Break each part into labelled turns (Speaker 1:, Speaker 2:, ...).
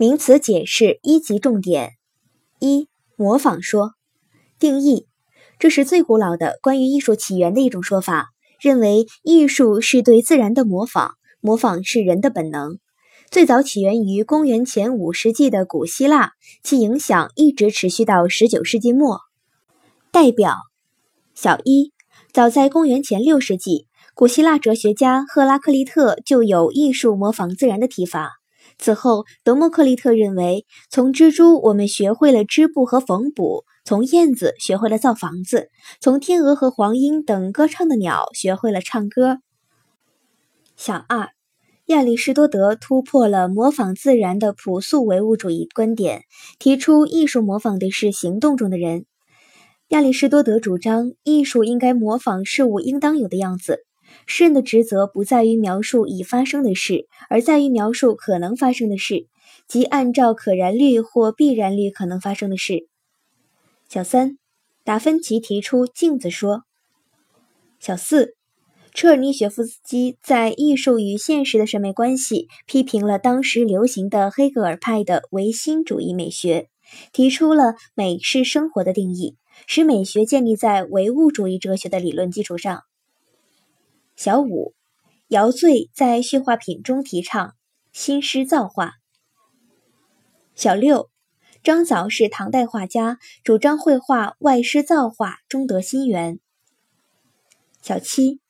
Speaker 1: 名词解释一级重点：一、模仿说。定义：这是最古老的关于艺术起源的一种说法，认为艺术是对自然的模仿，模仿是人的本能。最早起源于公元前五世纪的古希腊，其影响一直持续到十九世纪末。代表：小一，早在公元前六世纪，古希腊哲学家赫拉克利特就有艺术模仿自然的提法。此后，德谟克利特认为，从蜘蛛我们学会了织布和缝补；从燕子学会了造房子；从天鹅和黄莺等歌唱的鸟学会了唱歌。小二，亚里士多德突破了模仿自然的朴素唯物主义观点，提出艺术模仿的是行动中的人。亚里士多德主张，艺术应该模仿事物应当有的样子。诗人的职责不在于描述已发生的事，而在于描述可能发生的事，即按照可燃率或必然率可能发生的事。小三，达芬奇提出镜子说。小四，车尔尼雪夫斯基在《艺术与现实的审美关系》批评了当时流行的黑格尔派的唯心主义美学，提出了美是生活的定义，使美学建立在唯物主义哲学的理论基础上。小五，姚醉在序话品中提倡新诗造化。小六，张藻是唐代画家，主张绘画外诗造化，终得心源。小七，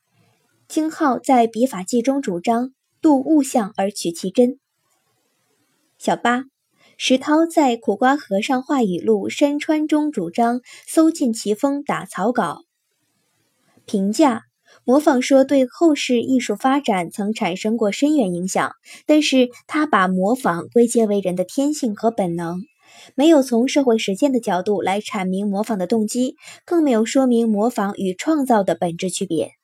Speaker 1: 京浩在笔法记中主张度物象而取其真。小八，石涛在苦瓜和尚画语录山川中主张搜尽奇峰打草稿。评价。模仿说对后世艺术发展曾产生过深远影响，但是他把模仿归结为人的天性和本能，没有从社会实践的角度来阐明模仿的动机，更没有说明模仿与创造的本质区别。